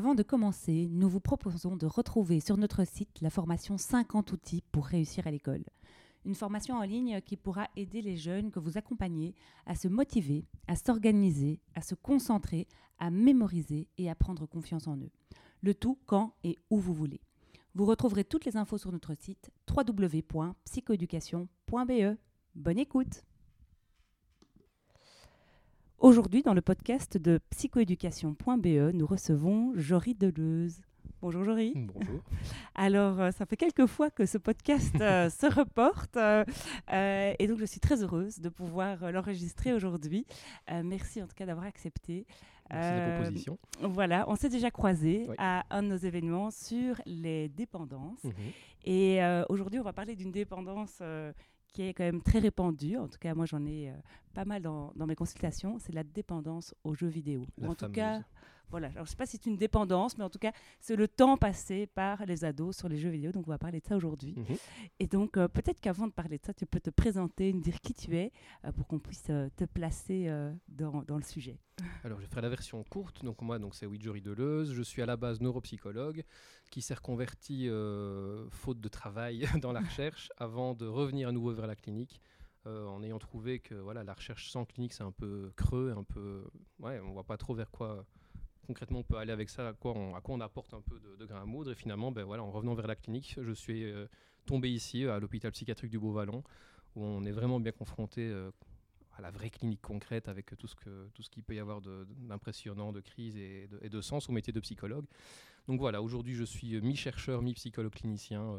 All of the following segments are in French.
Avant de commencer, nous vous proposons de retrouver sur notre site la formation 50 outils pour réussir à l'école. Une formation en ligne qui pourra aider les jeunes que vous accompagnez à se motiver, à s'organiser, à se concentrer, à mémoriser et à prendre confiance en eux. Le tout quand et où vous voulez. Vous retrouverez toutes les infos sur notre site www.psychoeducation.be. Bonne écoute Aujourd'hui, dans le podcast de psychoéducation.be, nous recevons Jory Deleuze. Bonjour Jory. Bonjour. Alors, euh, ça fait quelques fois que ce podcast euh, se reporte euh, et donc je suis très heureuse de pouvoir l'enregistrer aujourd'hui. merci en tout cas d'avoir accepté. Merci de la proposition. Voilà, on s'est déjà croisés à un de nos événements sur les dépendances. Mhm. Et aujourd'hui, on va parler d'une dépendance qui est quand même très répandue. En tout cas, moi, j'en ai pas mal dans, dans, mes consultations. C'est la dépendance aux jeux vidéo. La en fameuse. tout cas, voilà. Alors, je ne sais pas si c'est une dépendance, mais en tout cas, c'est le temps passé par les ados sur les jeux vidéo. Donc, on va parler de ça aujourd'hui. Mhm. Et donc, euh, peut-être qu'avant de parler de ça, tu peux te présenter, nous dire qui tu es, euh, pour qu'on puisse euh, te placer dans, dans le sujet. Alors, je ferai la version courte. Donc, moi, donc, c'est Widjory Deleuze. Je suis à la base neuropsychologue qui s'est reconverti, faute de travail, dans la recherche avant de revenir à nouveau vers la clinique. euh, en ayant trouvé que voilà, la recherche sans clinique, c'est un peu creux, un peu. Ouais, on voit pas trop vers quoi concrètement on peut aller avec ça, à quoi on, apporte un peu de, de grain à moudre. Et finalement, ben, voilà, en revenant vers la clinique, je suis euh, tombé ici, à l'hôpital psychiatrique du Beau-Vallon, où on est vraiment bien confronté euh, à la vraie clinique concrète avec tout ce, que, tout ce qu'il peut y avoir d'impressionnant, de, crise et de, sens au métier de psychologue. Donc voilà, aujourd'hui je suis euh, mi-chercheur, mi-psychologue clinicien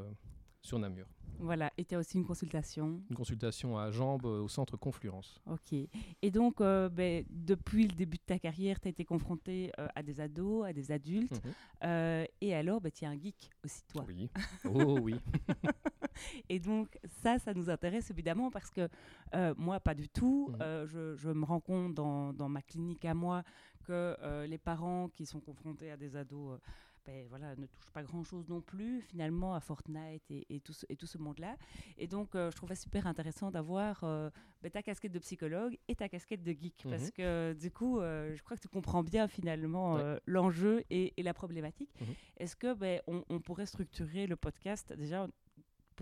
sur Namur. Voilà. Et tu as aussi une consultation. Une consultation à Jambes euh, au centre Confluence. Ok. Et donc, euh, ben, depuis le début de ta carrière, tu as été confronté euh, à des ados, à des adultes. Mhm. Euh, et alors, ben, tu es un geek aussi, toi. Oui. Oh oui. Et donc, ça, ça nous intéresse évidemment parce que moi, pas du tout. Mhm. Je, je me rends compte dans, dans ma clinique à moi que les parents qui sont confrontés à des ados ben, voilà, ne touchent pas grand-chose non plus, finalement, à Fortnite et, et tout ce, et tout ce monde-là. Et donc, euh, je trouvais super intéressant d'avoir euh, ben, ta casquette de psychologue et ta casquette de geek. Parce Mhm. que, du coup, euh, je crois que tu comprends bien, finalement, Ouais. euh, l'enjeu et, et la problématique. Mhm. Est-ce que ben, on, on pourrait structurer le podcast? Déjà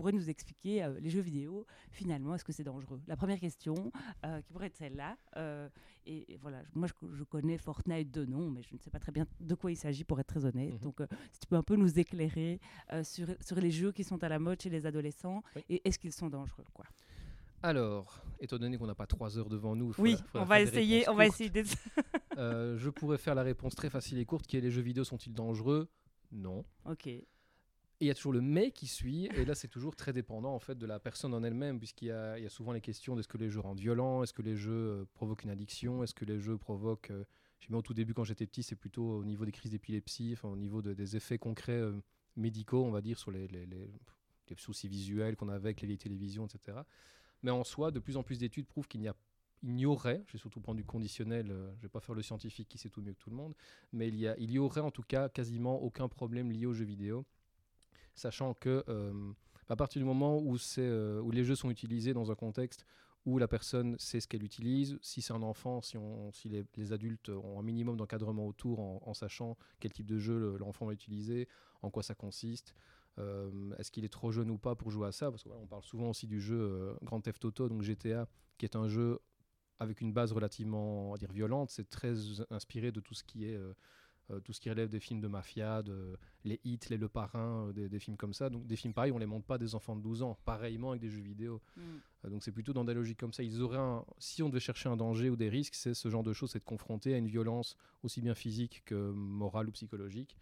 pourrait nous expliquer euh, les jeux vidéo, finalement, est-ce que c'est dangereux? La première question, euh, qui pourrait être celle-là. euh, et, et voilà, moi, je, je connais Fortnite de nom, mais je ne sais pas très bien de quoi il s'agit, pour être très honnête. Mhm. Donc, si tu peux un peu nous éclairer sur, sur les jeux qui sont à la mode chez les adolescents, Oui. et est-ce qu'ils sont dangereux quoi? Alors, étant donné qu'on n'a pas trois heures devant nous, Oui, on va essayer, on va essayer je pourrais faire la réponse très facile et courte qui est les jeux vidéo sont-ils dangereux? Non. ok. Et il y a toujours le mais qui suit, et là c'est toujours très dépendant en fait de la personne en elle-même, puisqu'il y a, souvent les questions d'est-ce que les jeux rendent violents, est-ce que les jeux euh, provoquent une addiction, est-ce que les jeux provoquent, euh, j'ai mis au tout début quand j'étais petit, c'est plutôt au niveau des crises d'épilepsie, enfin au niveau de- des effets concrets euh, médicaux, on va dire, sur les, les- les- les soucis visuels qu'on avait avec les vieilles télévisions, etc. Mais en soi, de plus en plus d'études prouvent qu'il n'y a il y aurait, je vais surtout prendre du conditionnel, euh, je vais pas faire le scientifique qui sait tout mieux que tout le monde, mais il y, a, il y aurait en tout cas quasiment aucun problème lié aux jeux vidéo sachant que euh, à partir du moment euh, où les jeux sont utilisés dans un contexte où la personne sait ce qu'elle utilise, si c'est un enfant, si, les, adultes ont un minimum d'encadrement autour en, sachant quel type de jeu le- l'enfant va utiliser, en quoi ça consiste, euh, est-ce qu'il est trop jeune ou pas pour jouer à ça, parce qu'on parle souvent aussi du jeu Grand Theft Auto, donc GTA, qui est un jeu avec une base relativement va dire, violente, c'est très inspiré de tout ce qui est tout ce qui relève des films de mafia, de, les hits, les Le Parrain, euh, des, des films comme ça. Donc des films pareils, on les montre pas à des enfants de 12 ans, pareillement avec des jeux vidéo. Mm. Euh, donc c'est plutôt dans des logiques comme ça. Ils auraient un- si on devait chercher un danger ou des risques, c'est ce genre de choses, c'est de confronter à une violence aussi bien physique que morale ou psychologique.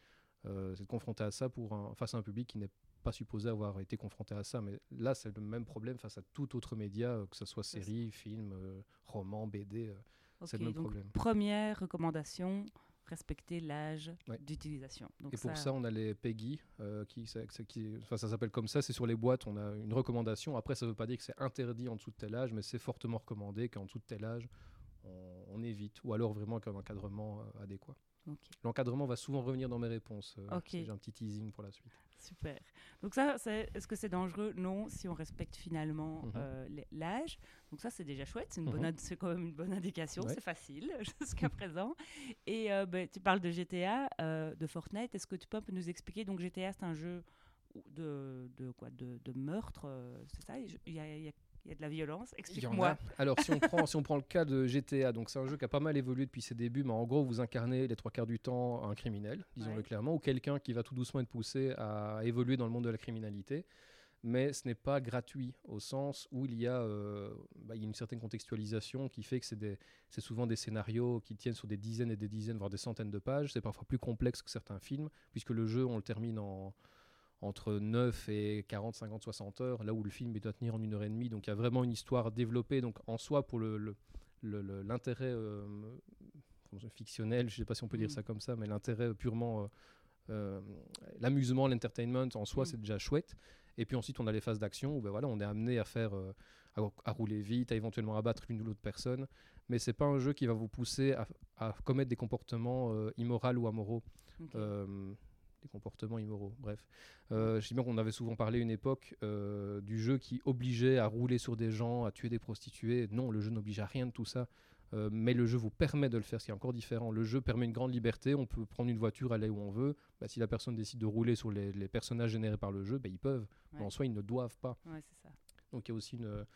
Euh, c'est de confronter à ça pour un, face à un public qui n'est pas supposé avoir été confronté à ça. Mais là, c'est le même problème face à tout autre média, euh, que ce soit série, film, euh, roman, BD. c'est le même problème. Première recommandation, respecter l'âge d'utilisation. Et pour ça, on a les PEGI, qui, ça, qui ça s'appelle comme ça, c'est sur les boîtes, on a une recommandation. Après, ça ne veut pas dire que c'est interdit en dessous de tel âge, mais c'est fortement recommandé qu'en dessous de tel âge, on, évite, ou alors vraiment qu'un encadrement adéquat. L'encadrement va souvent revenir dans mes réponses. Euh, j'ai un petit teasing pour la suite. Super. Donc ça, est-ce que c'est dangereux? Non, si on respecte finalement mhm. euh, l'âge. Donc ça, c'est déjà chouette. C'est mhm. quand même une bonne indication. C'est facile jusqu'à présent. Et euh, ben, tu parles de GTA, de Fortnite. Est-ce que tu peux nous expliquer? Donc GTA, c'est un jeu de, de, quoi? De, de meurtre, c'est ça? Il y, a, il y a il y a de la violence. Explique-moi. Alors, si on, prend, si on prend le cas de GTA, donc c'est un jeu qui a pas mal évolué depuis ses débuts, mais en gros, vous incarnez les trois quarts du temps un criminel, disons-le clairement, ou quelqu'un qui va tout doucement être poussé à évoluer dans le monde de la criminalité. Mais ce n'est pas gratuit au sens où il y, a, euh, bah, il y a une certaine contextualisation qui fait que c'est souvent des scénarios qui tiennent sur des dizaines et des dizaines, voire des centaines de pages. C'est parfois plus complexe que certains films, puisque le jeu, on le termine en, entre 9 et 40, 50, 60 heures, là où le film doit tenir en une heure et demie. Donc il y a vraiment une histoire développée donc en soi pour l'intérêt le, le, euh, fictionnel, je ne sais pas si on peut dire mm. ça comme ça, mais l'intérêt purement... Euh, euh, l'amusement, l'entertainment en soi, mm. c'est déjà chouette. Et puis ensuite, on a les phases d'action où ben voilà, on est amené à faire, à, rouler vite, à éventuellement abattre l'une ou l'autre personne. Mais c'est pas un jeu qui va vous pousser à, commettre des comportements immoraux ou amoraux des comportements immoraux. Bref, euh, je sais bien qu'on avait souvent parlé une époque euh, du jeu qui obligeait à rouler sur des gens, à tuer des prostituées. Non, le jeu n'oblige à rien de tout ça. Euh, mais le jeu vous permet de le faire, ce qui est encore différent. Le jeu permet une grande liberté, on peut prendre une voiture, aller où on veut. Bah, si la personne décide de rouler sur les, personnages générés par le jeu, bah, ils peuvent. Mais en soi, ils ne doivent pas. Donc il y a aussi une,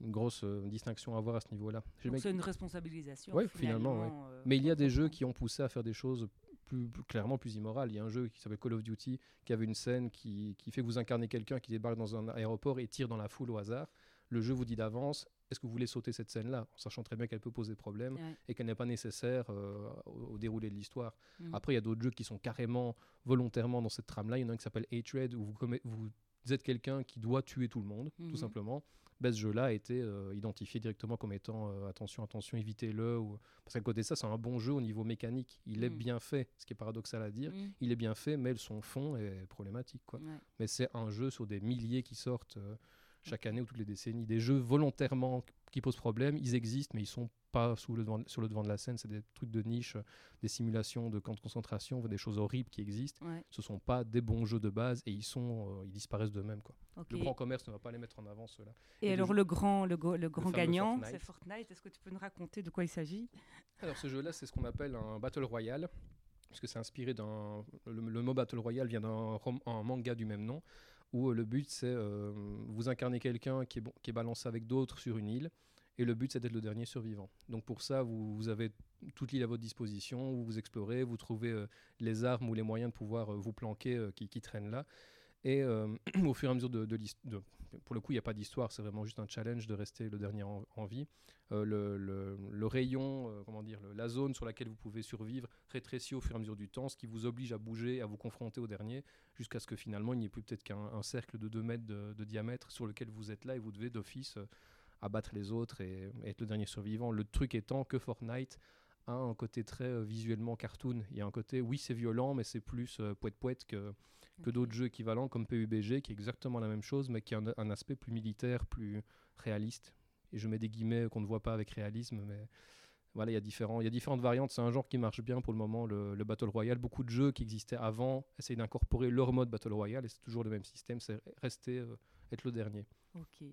une grosse distinction à avoir à ce niveau-là. C'est une responsabilisation. Oui, finalement. mais il y a des jeux qui ont poussé à faire des choses plus, clairement plus immoral. Il y a un jeu qui s'appelle Call of Duty qui avait une scène qui, qui fait vous incarner quelqu'un qui débarque dans un aéroport et tire dans la foule au hasard. Le jeu vous dit d'avance est-ce que vous voulez sauter cette scène-là, en sachant très bien qu'elle peut poser problème et qu'elle n'est pas nécessaire euh, au, déroulé de l'histoire. Mm. Après, il y a d'autres jeux qui sont carrément volontairement dans cette trame-là. Il y en a un qui s'appelle Hatred, où vous, vous êtes quelqu'un qui doit tuer tout le monde, tout mm-hmm. Simplement ce jeu-là a été euh, identifié directement comme étant euh, attention, attention, évitez-le. Ou... Parce qu'à côté de ça, c'est un bon jeu au niveau mécanique. Il est mm. bien fait, ce qui est paradoxal à dire. Mm. Il est bien fait, mais son fond est problématique. Quoi. Mais c'est un jeu sur des milliers qui sortent euh, chaque année ou toutes les décennies. Des jeux volontairement qui posent problème, ils existent, mais ils sont pas sous le devant, sur le devant de la scène. C'est des trucs de niche, des simulations de camps de concentration, des choses horribles qui existent. Ce sont pas des bons jeux de base et ils sont, ils disparaissent d'eux-mêmes. Quoi. Le grand commerce ne va pas les mettre en avant, ceux-là. Et, alors, le grand, le, le grand gagnant, c'est Fortnite. Est-ce que tu peux nous raconter de quoi il s'agit? Alors, ce jeu-là, c'est ce qu'on appelle un Battle Royale, puisque c'est inspiré d'un. Le, mot Battle Royale vient d'un manga du même nom, où euh, le but, c'est euh, vous incarnez quelqu'un qui est, qui est balancé avec d'autres sur une île. Et le but, c'est d'être le dernier survivant. Donc pour ça, vous, avez toute l'île à votre disposition, vous vous explorez, vous trouvez euh, les armes ou les moyens de pouvoir vous planquer qui, qui, traînent là. Et au fur et à mesure de, de, pour le coup, il n'y a pas d'histoire, c'est vraiment juste un challenge de rester le dernier en, vie. Euh, le, rayon, euh, comment dire, la zone sur laquelle vous pouvez survivre rétrécit au fur et à mesure du temps, ce qui vous oblige à bouger, à vous confronter au dernier, jusqu'à ce que finalement il n'y ait plus peut-être qu'un cercle de 2 mètres de, diamètre sur lequel vous êtes là et vous devez d'office euh, abattre les autres et, être le dernier survivant. Le truc étant que Fortnite a un côté très visuellement cartoon. Il y a un côté, oui, c'est violent, mais c'est plus poète-poète que que d'autres jeux équivalents comme PUBG, qui est exactement la même chose, mais qui a un, aspect plus militaire, plus réaliste. Et je mets des guillemets qu'on ne voit pas avec réalisme, mais voilà, il y a différents, il y a différentes variantes. C'est un genre qui marche bien pour le moment, le, Battle Royale. Beaucoup de jeux qui existaient avant essayent d'incorporer leur mode Battle Royale, et c'est toujours le même système, c'est rester, euh, être le dernier. Ok.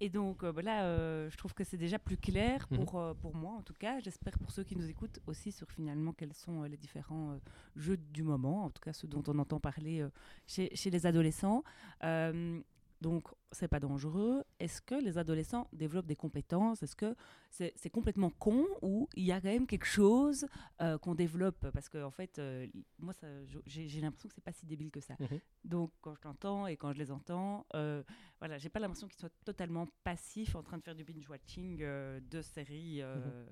Et donc voilà, euh, bah euh, je trouve que c'est déjà plus clair mhm. pour, euh, pour moi en tout cas. J'espère pour ceux qui nous écoutent aussi sur finalement quels sont les différents jeux du moment, en tout cas ceux dont on entend parler chez, chez, les adolescents. Donc, c'est pas dangereux. Est-ce que les adolescents développent des compétences? Est-ce que c'est complètement con ou il y a quand même quelque chose euh, qu'on développe? Parce que, en fait, euh, moi, j'ai l'impression que c'est pas si débile que ça. Mhm. Donc, quand je l'entends et quand je les entends, euh, voilà, j'ai pas l'impression qu'ils soient totalement passifs en train de faire du binge-watching euh, de séries mhm.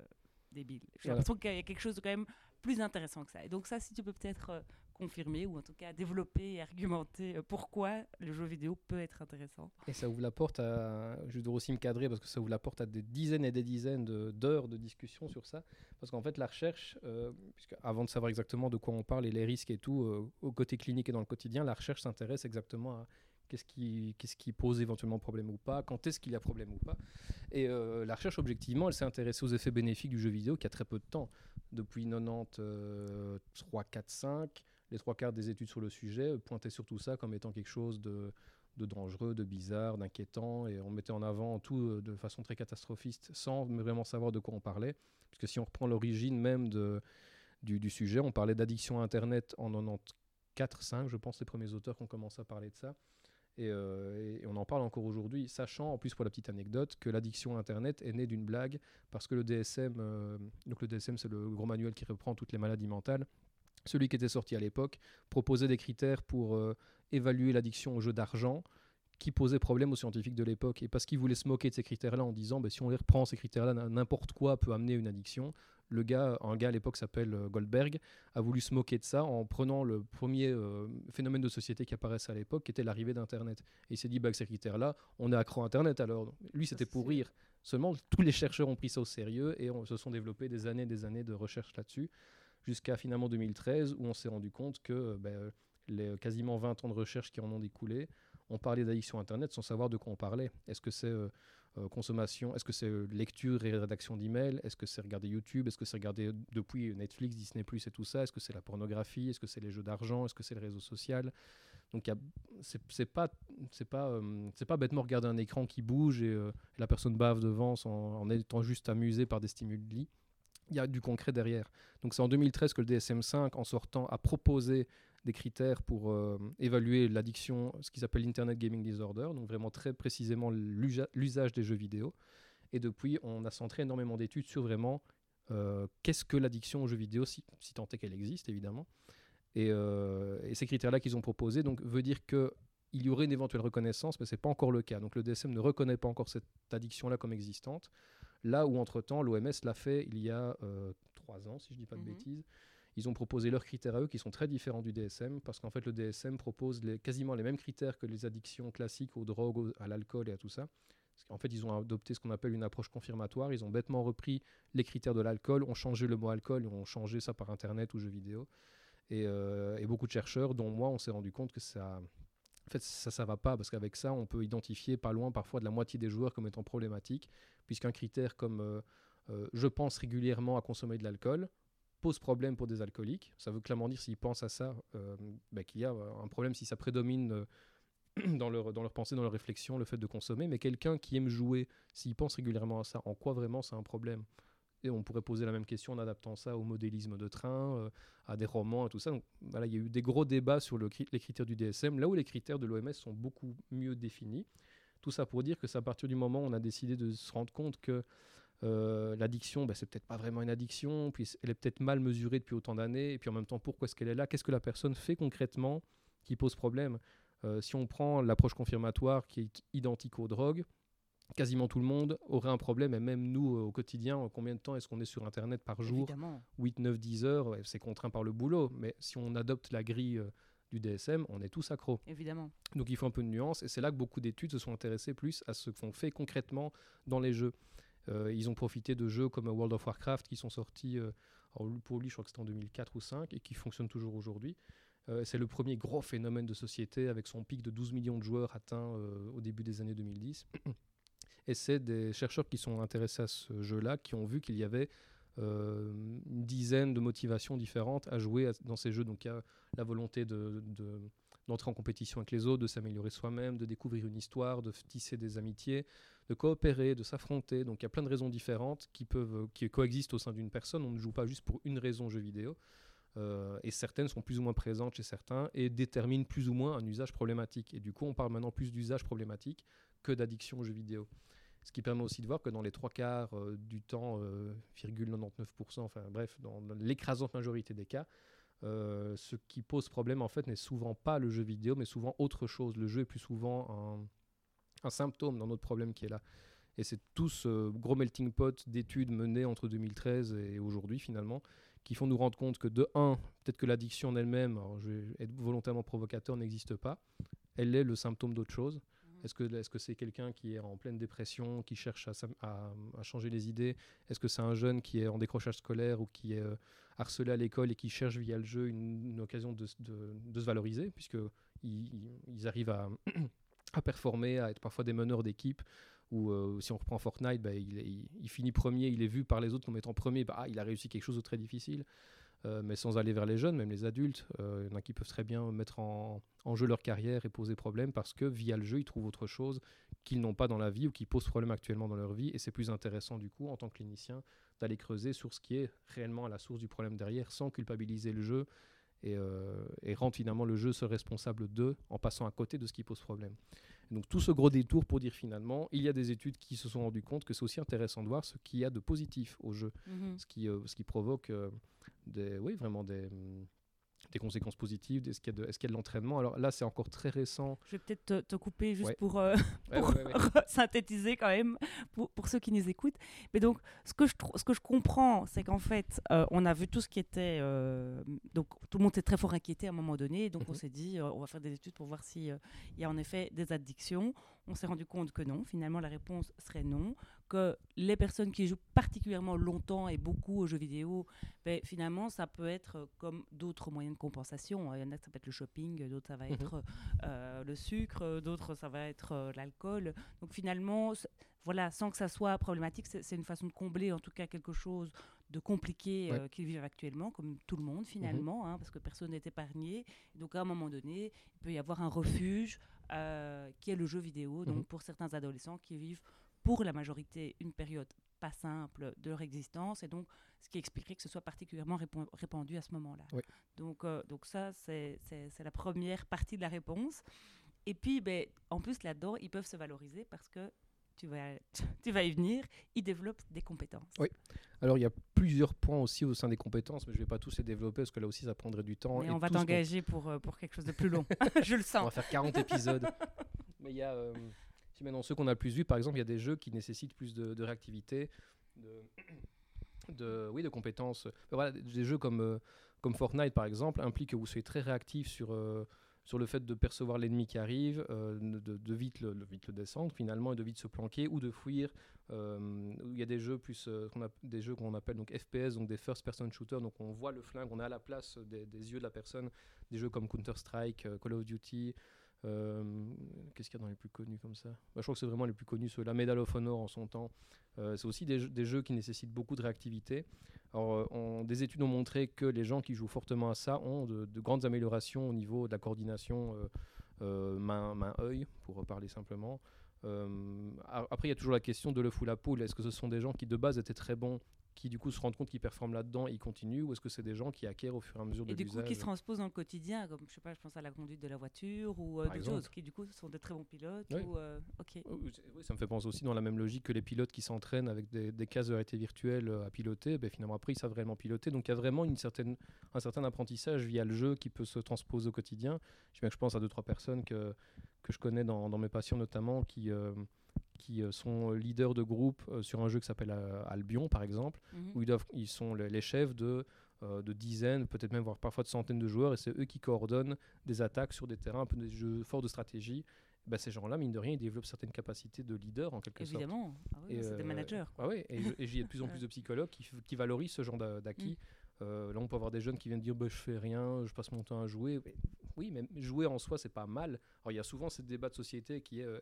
débiles. J'ai l'impression qu'il y a quelque chose de quand même plus intéressant que ça. Et donc, ça, si tu peux peut-être confirmer ou en tout cas développer et argumenter pourquoi le jeu vidéo peut être intéressant. Et ça ouvre la porte à, je dois aussi me cadrer parce que ça ouvre la porte à des dizaines et des dizaines d'heures de, discussion sur ça. Parce qu'en fait, la recherche, puisque avant de savoir exactement de quoi on parle et les risques et tout, au côté clinique et dans le quotidien, la recherche s'intéresse exactement à qu'est-ce qui, qu'est-ce qui pose éventuellement problème ou pas, quand est-ce qu'il y a problème ou pas. Et euh, la recherche, objectivement, elle s'est intéressée aux effets bénéfiques du jeu vidéo qui a très peu de temps. Depuis 93, 3, 4, 5, les trois quarts des études sur le sujet pointaient surtout ça comme étant quelque chose de, dangereux, de bizarre, d'inquiétant, et on mettait en avant tout euh, de façon très catastrophiste, sans vraiment savoir de quoi on parlait. Parce que si on reprend l'origine même du, sujet, on parlait d'addiction à Internet en 94, 5, je pense, les premiers auteurs qui ont commencé à parler de ça. Euh, et, on en parle encore aujourd'hui, sachant, en plus pour la petite anecdote, que l'addiction à Internet est née d'une blague, parce que le DSM, euh, donc le DSM c'est le gros manuel qui reprend toutes les maladies mentales, celui qui était sorti à l'époque proposait des critères pour euh, évaluer l'addiction au jeu d'argent qui posaient problème aux scientifiques de l'époque. Et parce qu'ils voulaient se moquer de ces critères-là en disant, bah, si on les reprend, ces critères-là, n'importe quoi peut amener une addiction, le gars, un gars à l'époque s'appelle euh, Goldberg, a voulu se moquer de ça en prenant le premier euh, phénomène de société qui apparaissait à l'époque, qui était l'arrivée d'Internet. Et il s'est dit, bah, avec ces critères-là, on est accro à Internet alors. Lui, c'était pour rire. Seulement, tous les chercheurs ont pris ça au sérieux et on, se sont développés des années et des années de recherche là-dessus, jusqu'à finalement 2013, où on s'est rendu compte que euh, ben, les quasiment 20 ans de recherche qui en ont découlé, on parlait d'addiction Internet sans savoir de quoi on parlait. Est-ce que c'est euh, consommation Est-ce que c'est euh, lecture et rédaction d'emails Est-ce que c'est regarder YouTube Est-ce que c'est regarder depuis Netflix, Disney Plus et tout ça Est-ce que c'est la pornographie Est-ce que c'est les jeux d'argent Est-ce que c'est le réseau social? Donc c'est pas c'est pas euh, bêtement regarder un écran qui bouge et, la personne bave devant en étant juste amusée par des stimuli. Il y a du concret derrière. Donc c'est en 2013 que le DSM-5, en sortant, a proposé des critères pour euh, évaluer l'addiction, ce qu'ils appellent l'Internet Gaming Disorder, donc vraiment très précisément l'usage des jeux vidéo. Et depuis, on a centré énormément d'études sur vraiment euh, qu'est-ce que l'addiction aux jeux vidéo, si, tant est qu'elle existe évidemment. Euh, et, ces critères-là qu'ils ont proposés donc, veut dire qu'il y aurait une éventuelle reconnaissance, mais ce n'est pas encore le cas. Donc le DSM ne reconnaît pas encore cette addiction-là comme existante. Là où, entre-temps, l'OMS l'a fait il y a trois ans, si je ne dis pas de mhm. bêtises. Ils ont proposé leurs critères à eux qui sont très différents du DSM parce qu'en fait le DSM propose quasiment les mêmes critères que les addictions classiques aux drogues, à l'alcool et à tout ça. En fait, ils ont adopté ce qu'on appelle une approche confirmatoire. Ils ont bêtement repris les critères de l'alcool, ont changé le mot alcool, ont changé ça par Internet ou jeux vidéo. Et, euh, beaucoup de chercheurs, dont moi, on s'est rendu compte que ça, en fait, ça, ça va pas parce qu'avec ça, on peut identifier pas loin parfois de la moitié des joueurs comme étant problématiques, puisqu'un critère comme euh, euh, je pense régulièrement à consommer de l'alcool, pose problème pour des alcooliques. Ça veut clairement dire s'ils pensent à ça, euh, bah, qu'il y a un problème si ça prédomine dans, leur, dans leur pensée, dans leur réflexion, le fait de consommer. Mais quelqu'un qui aime jouer, s'il pense régulièrement à ça, en quoi vraiment c'est un problème? Et on pourrait poser la même question en adaptant ça au modélisme de train, à des romans et tout ça. Donc voilà, il y a eu des gros débats sur le, les critères du DSM, là où les critères de l'OMS sont beaucoup mieux définis. Tout ça pour dire que c'est à partir du moment où on a décidé de se rendre compte que euh, l'addiction, ben, c'est peut-être pas vraiment une addiction, puis elle est peut-être mal mesurée depuis autant d'années, et puis en même temps, pourquoi est-ce qu'elle est là? Qu'est-ce que la personne fait concrètement qui pose problème? Euh, Si on prend l'approche confirmatoire qui est identique aux drogues, quasiment tout le monde aurait un problème, et même nous au quotidien, combien de temps est-ce qu'on est sur Internet par jour 8, 9, 10 heures, c'est contraint par le boulot, mais si on adopte la grille euh, du DSM, on est tous accros. Évidemment. Donc il faut un peu de nuance, et c'est là que beaucoup d'études se sont intéressées plus à ce qu'on fait concrètement dans les jeux. Euh, ils ont profité de jeux comme World of Warcraft qui sont sortis, euh, pour lui je crois que c'était en 2004 ou 2005 et qui fonctionnent toujours aujourd'hui. Euh, c'est le premier gros phénomène de société avec son pic de 12 millions de joueurs atteint au début des années 2010. Et c'est des chercheurs qui sont intéressés à ce jeu-là qui ont vu qu'il y avait une dizaine de motivations différentes à jouer dans ces jeux. Donc il y a la volonté de, d'entrer en compétition avec les autres, de s'améliorer soi-même, de découvrir une histoire, de tisser des amitiés, de coopérer, de s'affronter. Donc il y a plein de raisons différentes qui peuvent qui coexistent au sein d'une personne. On ne joue pas juste pour une raison jeu vidéo. Euh, et certaines sont plus ou moins présentes chez certains et déterminent plus ou moins un usage problématique. Et du coup, on parle maintenant plus d'usage problématique que d'addiction aux jeux vidéo. Ce qui permet aussi de voir que dans les trois quarts euh, du temps, euh, 99%, enfin bref, dans l'écrasante majorité des cas, euh, ce qui pose problème en fait n'est souvent pas le jeu vidéo, mais souvent autre chose. Le jeu est plus souvent un, symptôme dans notre problème qui est là. Et c'est tout ce gros melting pot d'études menées entre 2013 et aujourd'hui finalement qui font nous rendre compte que de un, peut-être que l'addiction en elle-même, je vais être volontairement provocateur, n'existe pas. Elle est le symptôme d'autre chose. Est-ce que c'est quelqu'un qui est en pleine dépression, qui cherche à, changer les idées? Est-ce que c'est un jeune qui est en décrochage scolaire ou qui est euh, harcelé à l'école et qui cherche via le jeu une, occasion de, se valoriser, puisque ils, arrivent à, performer, à être parfois des meneurs d'équipe. Ou euh, si on reprend Fortnite, bah, il, finit premier, il est vu par les autres comme étant premier, bah, il a réussi quelque chose de très difficile. Euh, mais sans aller vers les jeunes, même les adultes. Euh, il y en a qui peuvent très bien mettre en, jeu leur carrière et poser problème parce que via le jeu, ils trouvent autre chose qu'ils n'ont pas dans la vie ou qui pose problème actuellement dans leur vie. Et c'est plus intéressant du coup, en tant que clinicien, d'aller creuser sur ce qui est réellement à la source du problème derrière sans culpabiliser le jeu et, euh, et rendre finalement le jeu se responsable d'eux en passant à côté de ce qui pose problème. Donc tout ce gros détour pour dire finalement, il y a des études qui se sont rendues compte que c'est aussi intéressant de voir ce qu'il y a de positif au jeu, mhm. ce, qui, ce qui provoque des, oui, vraiment des, des conséquences positives Est-ce qu'il y, a de l'entraînement? Alors là, c'est encore très récent. Je vais peut-être te, couper juste pour, euh, synthétiser quand même pour, pour, ceux qui nous écoutent. Mais donc, ce que je, ce que je comprends, c'est qu'en fait, euh, on a vu tout ce qui était. Euh, donc, tout le monde était très fort inquiété à un moment donné. Donc, on mhm. s'est dit, on va faire des études pour voir s'il il y a en effet des addictions. On s'est rendu compte que non. Finalement, la réponse serait non que les personnes qui jouent particulièrement longtemps et beaucoup aux jeux vidéo, ben, finalement, ça peut être euh, comme d'autres moyens de compensation. Il y en a, ça peut être le shopping, d'autres, ça va mhm. être euh, le sucre, d'autres, ça va être euh, l'alcool. Donc finalement, voilà, sans que ça soit problématique, c'est une façon de combler en tout cas quelque chose de compliqué qu'ils vivent actuellement, comme tout le monde mhm. finalement, hein, parce que personne n'est épargné. Donc à un moment donné, il peut y avoir un refuge qui est le jeu vidéo. Donc mhm. pour certains adolescents qui vivent pour la majorité une période pas simple de leur existence et donc ce qui expliquerait que ce soit particulièrement répandu à ce moment-là. Donc, euh, donc ça, c'est la première partie de la réponse. Et puis, ben, en plus, là-dedans, ils peuvent se valoriser parce que tu vas, tu vas y venir, ils développent des compétences. Oui. Alors, il y a plusieurs points aussi au sein des compétences, mais je ne vais pas tous les développer parce que là aussi, ça prendrait du temps. Et, on va t'engager pour, euh, pour quelque chose de plus long. je le sens. On va faire 40 épisodes. Mais il y a... Euh, si maintenant ceux qu'on a plus vus, par exemple, il y a des jeux qui nécessitent plus de, réactivité, de, oui, de compétences. Voilà, des jeux comme, euh, comme Fortnite, par exemple, impliquent que vous soyez très réactif sur, euh, sur le fait de percevoir l'ennemi qui arrive, euh, de, vite, le, vite le descendre finalement et de vite se planquer ou de fuir. il y a des jeux plus qu'on des jeux qu'on appelle donc FPS, donc des first person shooters, donc on voit le flingue, on est à la place des, des yeux de la personne. Des jeux comme Counter Strike, Call of Duty. Euh, qu'est-ce qu'il y a dans les plus connus comme ça? Bah, Je crois que c'est vraiment les plus connus, ceux la Medal of Honor en son temps. Euh, c'est aussi des, jeux qui nécessitent beaucoup de réactivité. Euh, des études ont montré que les gens qui jouent fortement à ça ont de, grandes améliorations au niveau de la coordination main-œil, pour parler simplement. après, il y a toujours la question de le fou la poule. Est-ce que ce sont des gens qui de base étaient très bons qui du coup se rendent compte qu'ils performent là-dedans et ils continuent ou est-ce que c'est des gens qui acquièrent au fur et à mesure de l'usage Et du coup qui se transposent dans le quotidien comme je sais pas je pense à la conduite de la voiture ou euh, d'autres choses qui du coup sont des très bons pilotes oui. Ou, euh, oui, ça me fait penser aussi dans la même logique que les pilotes qui s'entraînent avec des, des cases de réalité virtuelle euh, à piloter ben, finalement après ils savent réellement piloter. Donc il y a vraiment une certaine, un certain apprentissage via le jeu qui peut se transposer au quotidien. Je, je pense à deux trois personnes que, que je connais dans, dans mes passions notamment qui qui euh, sont leaders de groupe euh, sur un jeu qui s'appelle euh, Albion, par exemple, mhm. où ils, doivent, ils sont les, chefs de, de dizaines, peut-être même voire parfois de centaines de joueurs, et c'est eux qui coordonnent des attaques sur des terrains, un peu des jeux forts de stratégie. Bah, ces gens-là, mine de rien, ils développent certaines capacités de leader en quelque sorte. Évidemment, ah c'est des managers. Ah oui, et, il y a de plus en plus de psychologues qui, qui valorisent ce genre d'acquis. Mm. là, on peut avoir des jeunes qui viennent dire bah, je fais rien, je passe mon temps à jouer. oui, mais jouer en soi, c'est pas mal. Alors, il y a souvent ce débat de société qui est euh,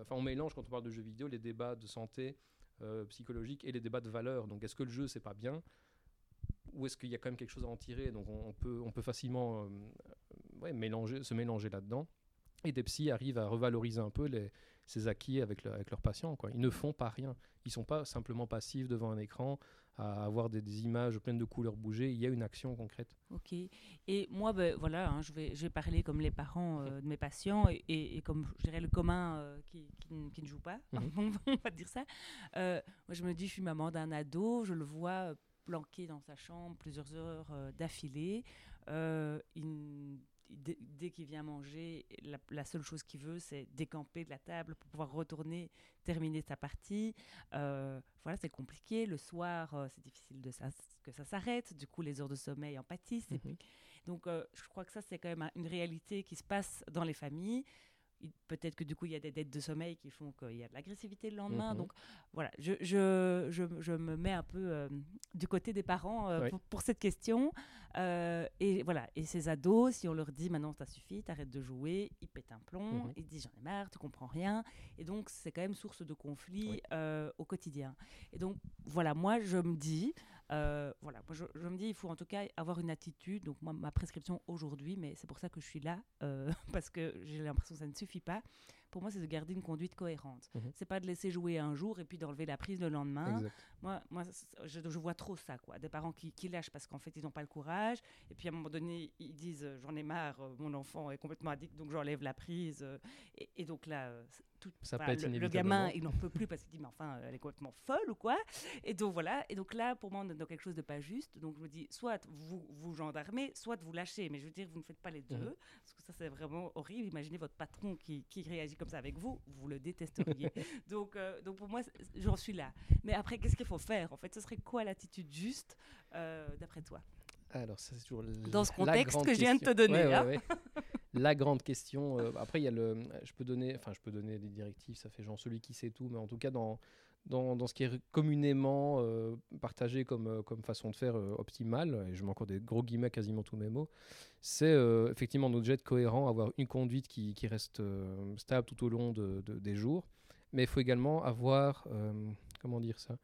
enfin, on mélange quand on parle de jeux vidéo les débats de santé euh, psychologique et les débats de valeur. Donc, est-ce que le jeu c'est pas bien ou est-ce qu'il y a quand même quelque chose à en tirer? Donc, on, peut, on peut facilement euh, mélanger, se mélanger là-dedans. Et des psys arrivent à revaloriser un peu les, ces acquis avec, avec leurs patients. Quoi. Ils ne font pas rien. Ils ne sont pas simplement passifs devant un écran à avoir des, images pleines de couleurs bouger. Il y a une action concrète. Ok. Et moi, ben, voilà, hein, je, vais, je vais parler comme les parents euh, de mes patients et, comme je dirais le commun euh, qui, qui, ne joue pas, mhm. on va dire ça. Euh, moi, je me dis, je suis maman d'un ado, je le vois planqué dans sa chambre plusieurs heures d'affilée. il dès qu'il vient manger, la, seule chose qu'il veut, c'est décamper de la table pour pouvoir retourner, terminer sa partie. Euh, voilà, c'est compliqué. Le soir, euh, c'est difficile de que ça s'arrête. Du coup, les heures de sommeil en pâtissent. Mhm. Donc, euh, je crois que ça, c'est quand même une réalité qui se passe dans les familles peut-être que du coup, il y a des dettes de sommeil qui font qu'il y a de l'agressivité le lendemain. Mhm. Donc voilà, je, je, je, je, me mets un peu euh, du côté des parents euh, pour, cette question. Euh, et voilà, et ces ados, si on leur dit maintenant ça suffit, t'arrêtes de jouer, ils pètent un plomb, mhm. ils disent j'en ai marre, tu comprends rien. Et donc, c'est quand même source de conflit au quotidien. Et donc, voilà, moi, je me dis, euh, voilà, je, me dis, il faut en tout cas avoir une attitude. Donc, moi, ma prescription aujourd'hui, mais c'est pour ça que je suis là, euh, parce que j'ai l'impression que ça ne suffit pas. Pour moi, c'est de garder une conduite cohérente. Mhm. C'est pas de laisser jouer un jour et puis d'enlever la prise le lendemain. Moi, moi je, vois trop ça, quoi. Des parents qui, lâchent parce qu'en fait, ils n'ont pas le courage. Et puis, à un moment donné, ils disent J'en ai marre, mon enfant est complètement addict, donc j'enlève la prise. Et, et donc là, ça être le, gamin, il n'en peut plus parce qu'il dit, mais enfin, elle est complètement folle ou quoi. Et donc voilà. Et donc là, pour moi, on est dans quelque chose de pas juste. Donc je me dis, soit vous vous gendarmez, soit vous lâchez. Mais je veux dire, vous ne faites pas les deux. Mhm. Parce que ça, c'est vraiment horrible. Imaginez votre patron qui, qui, réagit comme ça avec vous. Vous le détesteriez. donc, euh, donc pour moi, j'en suis là. Mais après, qu'est-ce qu'il faut faire En fait, ce serait quoi l'attitude juste, euh, d'après toi? Alors, c'est toujours dans ce contexte que je viens de te donner. là. la grande question. Euh, après, il y a le, je peux donner, enfin, je peux donner des directives. Ça fait genre celui qui sait tout, mais en tout cas dans dans, dans ce qui est communément euh, partagé comme, euh, comme façon de faire optimale, et je mets encore des gros guillemets quasiment tous mes mots, c'est effectivement notre jet cohérent, avoir une conduite qui, qui reste stable tout au long de, des jours, mais il faut également avoir, comment dire ça,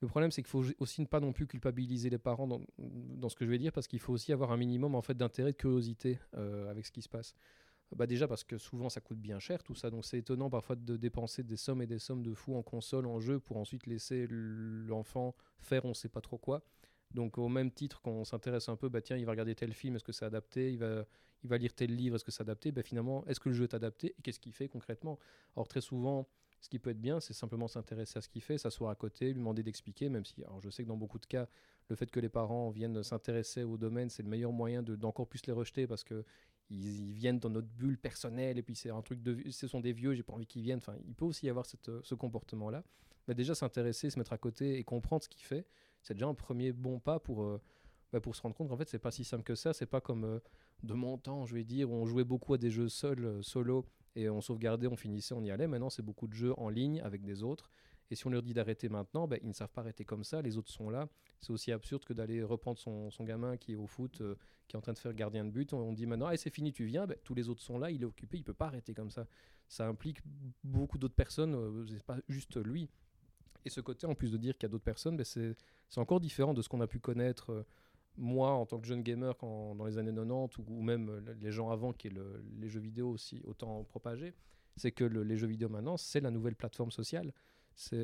le problème, c'est qu'il faut aussi ne pas non plus culpabiliser les parents dans, ce que je vais dire, parce qu'il faut aussi avoir un minimum en fait d'intérêt, de curiosité euh, avec ce qui se passe. Bah déjà parce que souvent ça coûte bien cher tout ça, donc c'est étonnant parfois de dépenser des sommes et des sommes de fous en console, en jeu, pour ensuite laisser l'enfant faire on sait pas trop quoi. Donc au même titre qu'on s'intéresse un peu, bah tiens, il va regarder tel film, est-ce que c'est adapté il va, il va lire tel livre, est-ce que c'est adapté bah Finalement, est-ce que le jeu est adapté et qu'est-ce qu'il fait concrètement? Alors très souvent, ce qui peut être bien, c'est simplement s'intéresser à ce qu'il fait, s'asseoir à côté, lui demander d'expliquer, même si, alors je sais que dans beaucoup de cas, le fait que les parents viennent s'intéresser au domaine, c'est le meilleur moyen d'encore plus les rejeter parce que ils, viennent dans notre bulle personnelle et puis c'est un truc de, ce sont des vieux, j'ai pas envie qu'ils viennent. Enfin, il peut aussi y avoir ce comportement-là. Mais déjà s'intéresser, se mettre à côté et comprendre ce qu'il fait, c'est déjà un premier bon pas pour euh, bah, pour se rendre compte qu'en fait c'est pas si simple que ça. C'est pas comme euh, de mon temps, je vais dire, où on jouait beaucoup à des jeux seuls, euh, solo et on sauvegardait, on finissait, on y allait. Maintenant, c'est beaucoup de jeux en ligne avec des autres. Et si on leur dit d'arrêter maintenant, ben, ils ne savent pas arrêter comme ça, les autres sont là. C'est aussi absurde que d'aller reprendre son, son, gamin qui est au foot, euh, qui est en train de faire gardien de but. On, dit maintenant, c'est fini, tu viens, ben, tous les autres sont là, il est occupé, il ne peut pas arrêter comme ça. Ça implique beaucoup d'autres personnes, euh, c'est pas juste lui. Et ce côté, en plus de dire qu'il y a d'autres personnes, ben, c'est encore différent de ce qu'on a pu connaître. Euh, moi, en tant que jeune gamer quand, dans les années 90, ou, même euh, les gens avant qui est les jeux vidéo aussi autant propagés, c'est que les jeux vidéo maintenant, c'est la nouvelle plateforme sociale.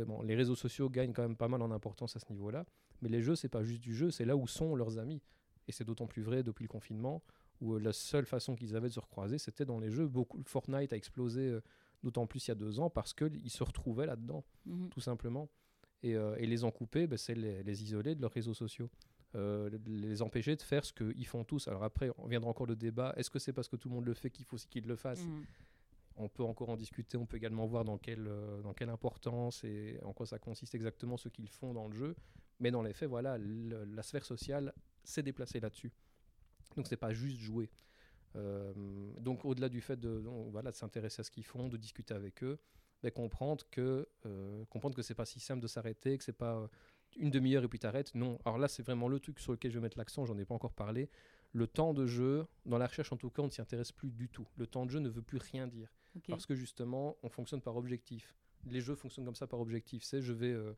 Bon, les réseaux sociaux gagnent quand même pas mal en importance à ce niveau-là, mais les jeux, c'est pas juste du jeu, c'est là où sont leurs amis. Et c'est d'autant plus vrai depuis le confinement, où euh, la seule façon qu'ils avaient de se recroiser, c'était dans les jeux. Beaucoup, Fortnite a explosé euh, d'autant plus il y a deux ans parce qu'ils se retrouvaient là-dedans, mhm. tout simplement. Et, les en couper, ben, c'est les, les, isoler de leurs réseaux sociaux. Euh, les empêcher de faire ce qu'ils font tous. Alors après, on viendra encore le débat, est-ce que c'est parce que tout le monde le fait qu'il faut aussi qu'ils le fassent mm. On peut encore en discuter, on peut également voir dans quelle, euh, dans quelle importance et en quoi ça consiste exactement ce qu'ils font dans le jeu. Mais dans les faits, voilà, la sphère sociale s'est déplacée là-dessus. Donc c'est pas juste jouer. Euh, donc au-delà du fait de, voilà, de s'intéresser à ce qu'ils font, de discuter avec eux, ben, comprendre que comprendre que c'est pas si simple de s'arrêter, que c'est pas une demi-heure et puis t'arrêtes. Non. Alors là, c'est vraiment le truc sur lequel je vais mettre l'accent, j'en ai pas encore parlé. Le temps de jeu, dans la recherche en tout cas, on ne s'y intéresse plus du tout. Le temps de jeu ne veut plus rien dire. Parce que justement, on fonctionne par objectif. Les jeux fonctionnent comme ça par objectif. C'est je vais. Euh,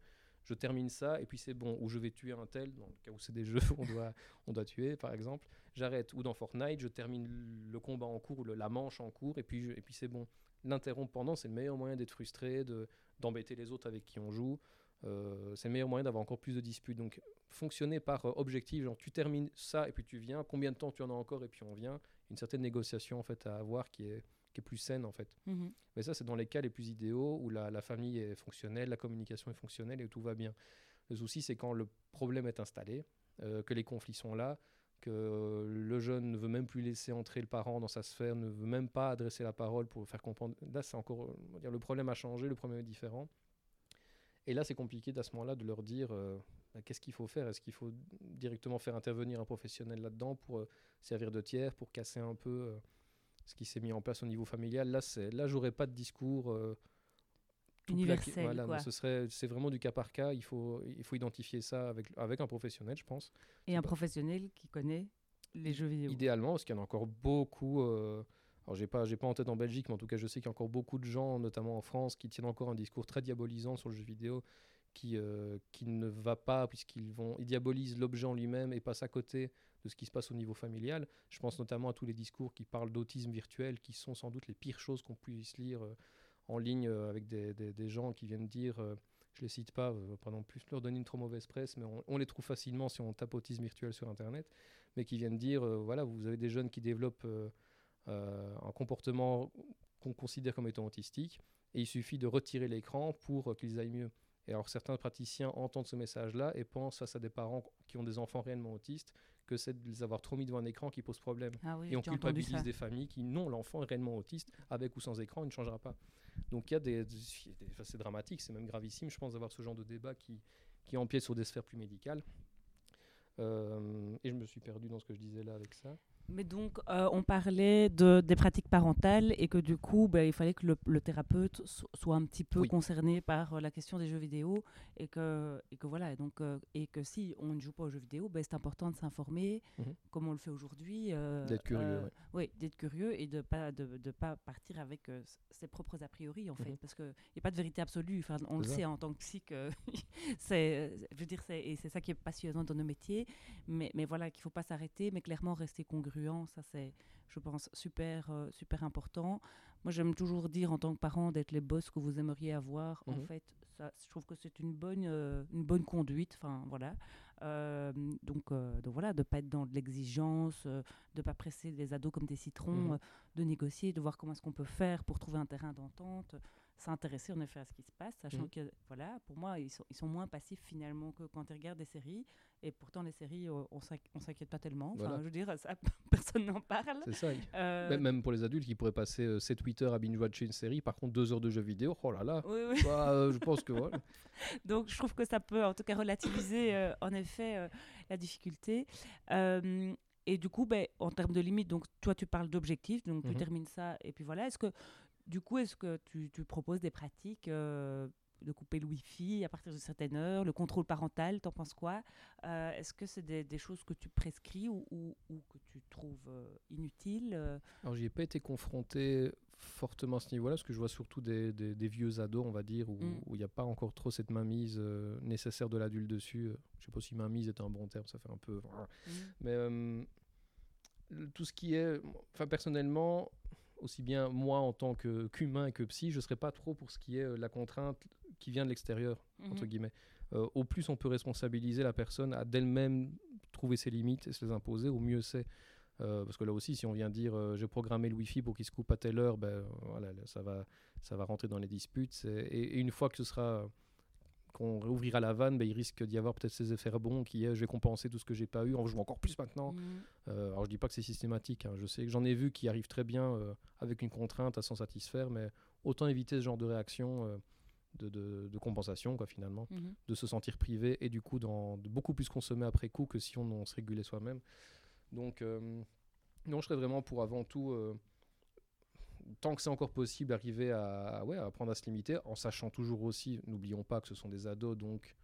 je termine ça et puis c'est bon, ou je vais tuer un tel, dans le cas où c'est des jeux où on doit, on doit tuer par exemple, j'arrête. Ou dans Fortnite, je termine le combat en cours, le, la manche en cours, et puis, et puis c'est bon. L'interrompre pendant, c'est le meilleur moyen d'être frustré, d'embêter les autres avec qui on joue. Euh, c'est le meilleur moyen d'avoir encore plus de disputes. Donc, fonctionner par euh, objectif, genre tu termines ça et puis tu viens, combien de temps tu en as encore et puis on vient, une certaine négociation en fait à avoir qui est, qui est plus saine en fait. Mhm. Mais ça, c'est dans les cas les plus idéaux où la, la, famille est fonctionnelle, la communication est fonctionnelle et tout va bien. Le souci, c'est quand le problème est installé, euh, que les conflits sont là, que le jeune ne veut même plus laisser entrer le parent dans sa sphère, ne veut même pas adresser la parole pour faire comprendre. Là, c'est encore, dire, le problème a changé, le problème est différent. Et là, c'est compliqué à ce moment-là de leur dire euh, bah, qu'est-ce qu'il faut faire? Est-ce qu'il faut directement faire intervenir un professionnel là-dedans pour euh, servir de tiers, pour casser un peu euh, ce qui s'est mis en place au niveau familial? Là, là, j'aurais pas de discours universel. Voilà, ce serait, c'est vraiment du cas par cas. Il faut, il faut identifier ça avec, avec un professionnel, je pense. Et un professionnel qui connaît les jeux vidéo. Idéalement, parce qu'il y en a encore beaucoup. Alors, j'ai pas, j'ai pas en tête en Belgique, mais en tout cas, je sais qu'il y a encore beaucoup de gens, notamment en France, qui tiennent encore un discours très diabolisant sur le jeu vidéo, qui, euh, qui ne va pas, puisqu'ils vont, diabolisent l'objet en lui-même et passent à côté de ce qui se passe au niveau familial. Je pense notamment à tous les discours qui parlent d'autisme virtuel, qui sont sans doute les pires choses qu'on puisse lire euh, en ligne euh, avec des, des, gens qui viennent dire, je les cite pas, pas non plus leur donner une trop mauvaise presse, mais on, on, les trouve facilement si on tape autisme virtuel sur Internet, mais qui viennent dire, voilà, vous avez des jeunes qui développent un comportement qu'on considère comme étant autistique, et il suffit de retirer l'écran pour qu'ils aillent mieux. Et alors certains praticiens entendent ce message-là et pensent face à des parents qui ont des enfants réellement autistes que c'est de les avoir trop mis devant un écran qui pose problème. Ah et on culpabilise des familles qui, non, l'enfant est réellement autiste, avec ou sans écran, il ne changera pas. Donc il y a des... c'est dramatique, c'est même gravissime, je pense, d'avoir ce genre de débat qui, qui empiète sur des sphères plus médicales. Euh, et je me suis perdu dans ce que je disais là avec ça. Mais donc, euh, on parlait de, des pratiques parentales et que du coup, ben, il fallait que le, thérapeute soit un petit peu concerné par euh, la question des jeux vidéo et que, et que voilà, et donc, euh, et que si on ne joue pas aux jeux vidéo, ben, c'est important de s'informer, mhm. comme on le fait aujourd'hui. d'être curieux. Oui, d'être curieux et de ne pas, de, de, pas partir avec ses propres a priori, en fait, mhm. parce qu'il n'y a pas de vérité absolue. Enfin, on le sait en tant que psy, c'est, je veux dire, et c'est ça qui est passionnant dans nos métiers, mais, mais voilà, qu'il ne faut pas s'arrêter, mais clairement rester ça c'est, je pense, super, euh, super important. Moi, j'aime toujours dire en tant que parent d'être les boss que vous aimeriez avoir. En mhm. fait, ça, je trouve que c'est une bonne, euh, une bonne conduite. Enfin, voilà. Euh, donc, donc, voilà, de pas être dans de l'exigence, de pas presser les ados comme des citrons, mhm. de négocier, de voir comment est-ce qu'on peut faire pour trouver un terrain d'entente s'intéresser en effet à ce qui se passe, sachant mmh. que voilà, pour moi, ils sont, ils sont moins passifs finalement que quand ils regardent des séries. Et pourtant, les séries, euh, on ne s'inquiète pas tellement. Enfin, Je veux dire, ça, personne n'en parle. C'est ça. Euh, même pour les adultes qui pourraient passer 7 euh, 8 heures à binge-watcher une série, par contre, 2 heures de jeux vidéo, oh là là. Oui, bah, je pense que voilà. Donc, je trouve que ça peut en tout cas relativiser en effet la difficulté. et du coup, ben, en termes de limites, donc toi, tu parles d'objectifs, donc tu mmh termines ça, et puis voilà. Est-ce que du coup, est-ce que tu, proposes des pratiques euh, de couper le Wi-Fi à partir de certaines heures, le contrôle parental, t'en penses quoi? Euh, Est-ce que c'est des, choses que tu prescris ou, que tu trouves euh, inutiles Alors, j'y ai pas été confronté fortement à ce niveau-là, parce que je vois surtout des, vieux ados, on va dire, où mm. il n'y a pas encore trop cette mainmise nécessaire de l'adulte dessus. Je sais pas si mainmise est un bon terme, ça fait un peu... Mm. Mais tout ce qui est... Enfin, personnellement aussi bien moi en tant qu'humain que psy, je ne serais pas trop pour ce qui est euh, la contrainte qui vient de l'extérieur, entre mhm. guillemets. Euh, au plus on peut responsabiliser la personne à d'elle-même trouver ses limites et se les imposer, au mieux c'est. Euh, parce que là aussi, si on vient dire j'ai programmé le Wi-Fi pour qu'il se coupe à telle heure, ben, voilà, ça, va, ça va rentrer dans les disputes. Et, et, une fois que ce sera qu'on réouvrira la vanne, ben, il risque d'y avoir peut-être ces effets rebonds qui est je vais compenser tout ce que j'ai pas eu en jouant encore plus maintenant. Mmh. Euh, alors je dis pas que c'est systématique, hein. je sais que j'en ai vu qui arrivent très bien euh, avec une contrainte à s'en satisfaire, mais autant éviter ce genre de réaction euh, de, de, compensation quoi finalement, mmh. de se sentir privé et du coup dans, de beaucoup plus consommer après coup que si on, on se régulait soi-même. Donc non, je serais vraiment pour avant tout tant que c'est encore possible, arriver à, ouais, à apprendre à se limiter, en sachant toujours aussi, n'oublions pas que ce sont des ados, donc,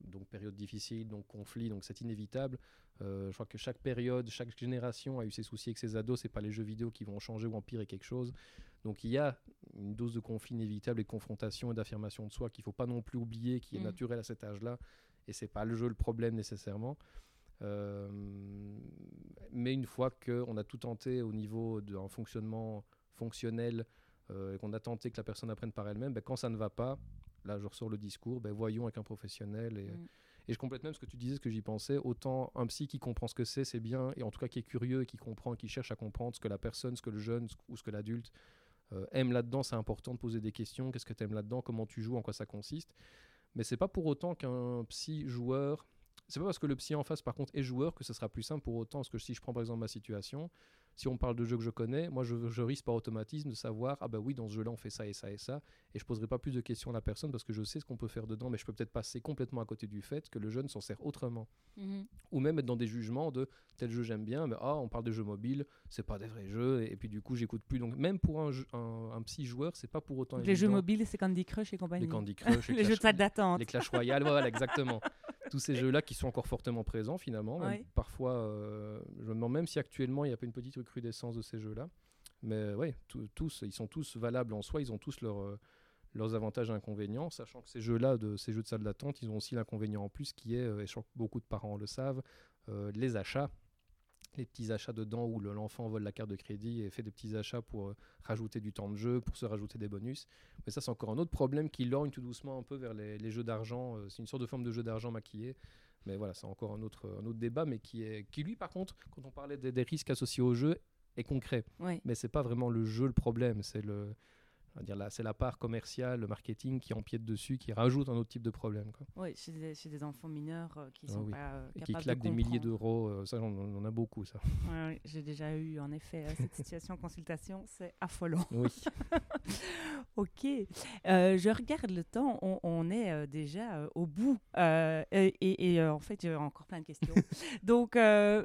donc période difficile, donc conflit, donc c'est inévitable. Euh, je crois que chaque période, chaque génération a eu ses soucis avec ses ados, c'est pas les jeux vidéo qui vont changer ou empirer quelque chose. Donc il y a une dose de conflit inévitable et de confrontation et d'affirmation de soi qu'il faut pas non plus oublier, qui est mm. naturel à cet âge-là, et c'est pas le jeu le problème nécessairement. Euh, mais une fois qu'on a tout tenté au niveau d'un fonctionnement fonctionnel euh, et qu'on a tenté que la personne apprenne par elle-même, ben, quand ça ne va pas, là je ressors le discours, ben, voyons avec un professionnel. Et, mm. et, je complète même ce que tu disais, ce que j'y pensais. Autant un psy qui comprend ce que c'est, c'est bien, et en tout cas qui est curieux, qui comprend, qui cherche à comprendre ce que la personne, ce que le jeune ou ce que l'adulte euh, aime là-dedans, c'est important de poser des questions. Qu'est-ce que tu aimes là-dedans Comment tu joues En quoi ça consiste Mais c'est pas pour autant qu'un psy joueur C'est pas parce que le psy en face, par contre, est joueur que ce sera plus simple pour autant. Parce que si je prends par exemple ma situation, si on parle de jeux que je connais, moi je, je risque par automatisme de savoir ah bah oui dans ce jeu-là on fait ça et ça et ça et je poserai pas plus de questions à la personne parce que je sais ce qu'on peut faire dedans, mais je peux peut-être passer complètement à côté du fait que le jeune s'en sert autrement. Mhm. Ou même être dans des jugements de tel jeu j'aime bien, mais ah on parle de jeux mobiles, c'est pas des vrais jeux et, et puis du coup j'écoute plus. Donc même pour un, un, un psy joueur, c'est pas pour autant Les jeux mobiles, c'est Candy Crush et compagnie. les Candy Crush, les Clash- jeux de salle d'attente. les Clash Royale, voilà, exactement. Tous ces jeux-là qui sont encore fortement présents finalement. Ouais. Parfois, euh, je me demande même si actuellement il n'y a pas une petite recrudescence de ces jeux-là. Mais ouais, tous, ils sont tous valables en soi, ils ont tous leurs, euh, leurs avantages et inconvénients, sachant que ces jeux-là, de ces jeux de salle d'attente, ils ont aussi l'inconvénient en plus qui est, euh, et je crois que beaucoup de parents le savent, euh, les achats. Les petits achats dedans où le- l'enfant vole la carte de crédit et fait des petits achats pour euh, rajouter du temps de jeu, pour se rajouter des bonus. Mais ça, c'est encore un autre problème qui lorgne tout doucement un peu vers les, jeux d'argent. Euh, c'est une sorte de forme de jeu d'argent maquillé. Mais voilà, c'est encore un autre, un autre débat, mais qui, est, qui lui, par contre, quand on parlait des, des risques associés au jeu, est concret. Ouais. Mais c'est pas vraiment le jeu le problème, c'est le, dire là, c'est la part commerciale, le marketing qui empiète dessus, qui rajoute un autre type de problème. Quoi. Ouais, chez, des, chez des enfants mineurs euh, qui Ah sont oui. pas euh, Et qui claquent de des milliers d'euros, euh, ça, on, on en a beaucoup, ça. Ouais, ouais, J'ai déjà eu en effet euh, cette situation en consultation, c'est affolant. Oui. Ok, je regarde le temps, on, on est déjà au bout et, et- et, en fait j'ai encore plein de questions. donc,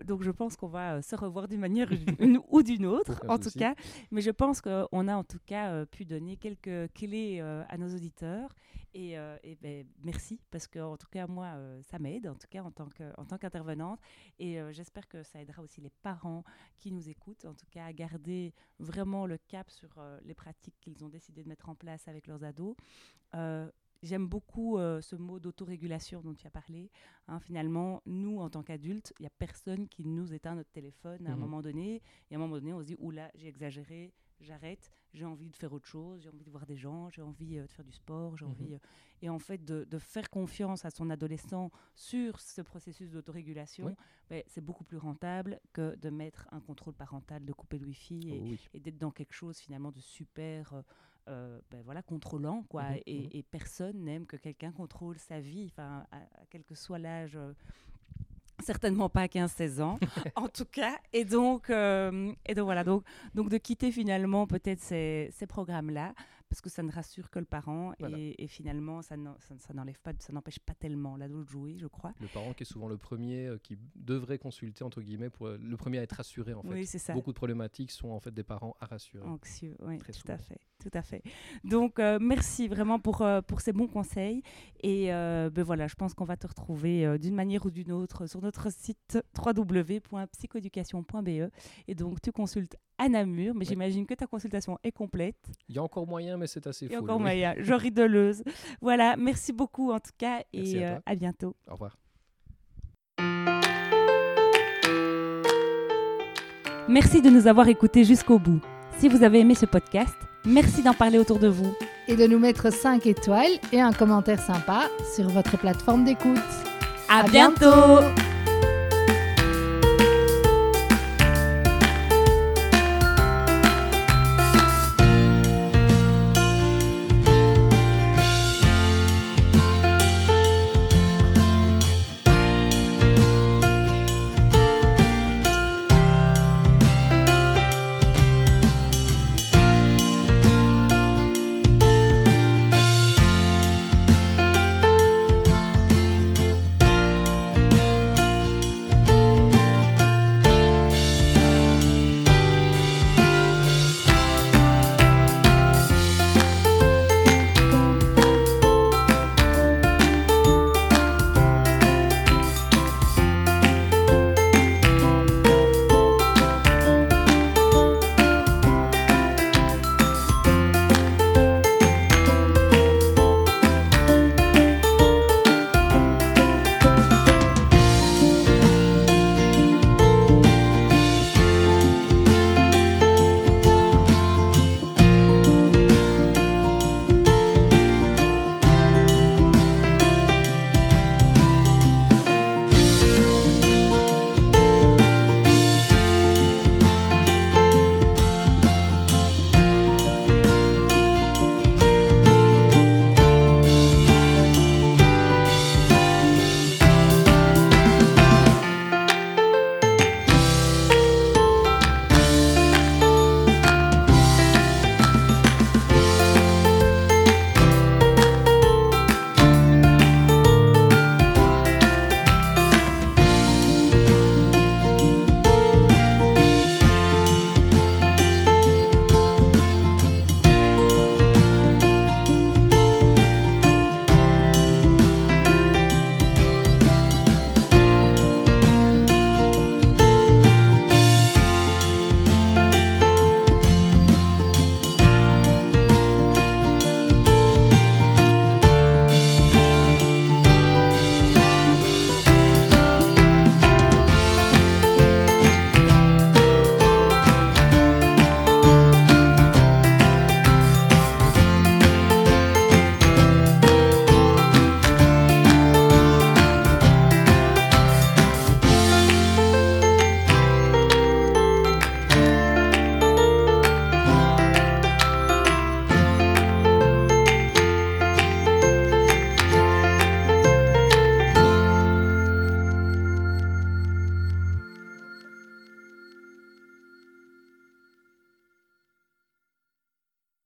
donc je pense qu'on va se revoir d'une manière une ou d'une autre en tout cas. Mais je pense qu'on a en tout cas pu donner quelques clés euh, à nos auditeurs et, euh, et ben, merci parce que en tout cas moi euh, ça m'aide en tout cas en tant qu'intervenante et j'espère que ça aidera aussi les parents qui nous écoutent en tout cas à garder vraiment le cap sur les pratiques qu'ils ont décidé de mettre en place avec leurs ados. J'aime beaucoup euh, ce mot d'autorégulation dont tu as parlé. Hein, finalement, nous, en tant qu'adultes, il n'y a personne qui nous éteint notre téléphone à un Mhm. moment donné. Et à un moment donné, on se dit, oula, j'ai exagéré, j'arrête, j'ai envie de faire autre chose, j'ai envie de voir des gens, j'ai envie euh, de faire du sport, j'ai Mhm. envie... euh, Et en fait, de, de faire confiance à son adolescent sur ce processus d'autorégulation, Oui. ben, c'est beaucoup plus rentable que de mettre un contrôle parental, de couper le Wi-Fi et, Oh oui. et d'être dans quelque chose finalement de super euh, euh, ben voilà, contrôlant. Quoi. Mhm, et, mhm. et personne n'aime que quelqu'un contrôle sa vie, à, à quel que soit l'âge. Certainement pas à 15-16 ans, en tout cas. Et donc, euh, et donc voilà, donc, donc de quitter finalement peut-être ces, ces programmes-là, parce que ça ne rassure que le parent, Voilà. et, et finalement, ça n'en- ça- ça n'enlève pas, ça n'empêche pas tellement l'ado de jouer, je crois. Le parent qui est souvent le premier euh, qui devrait consulter, entre guillemets, pour, euh, le premier à être rassuré, en fait. Oui, c'est ça. Beaucoup de problématiques sont en fait des parents à rassurer. Anxieux, oui, tout à fait, tout à fait. Donc, euh, merci vraiment pour, euh, pour ces bons conseils. Et euh, ben voilà, je pense qu'on va te retrouver d'une manière ou d'une autre sur notre site www.psychoeducation.be. Et donc, tu consultes à Namur, mais j'imagine que ta consultation est complète. Il y a encore moyen, mais c'est assez Il y a fou. encore moyen. Jory Deleuze. Voilà, merci beaucoup en tout cas. Merci et à bientôt. Au revoir. Merci de nous avoir écoutés jusqu'au bout. Si vous avez aimé ce podcast, merci d'en parler autour de vous. Et de nous mettre 5 étoiles et un commentaire sympa sur votre plateforme d'écoute. À, À bientôt. bientôt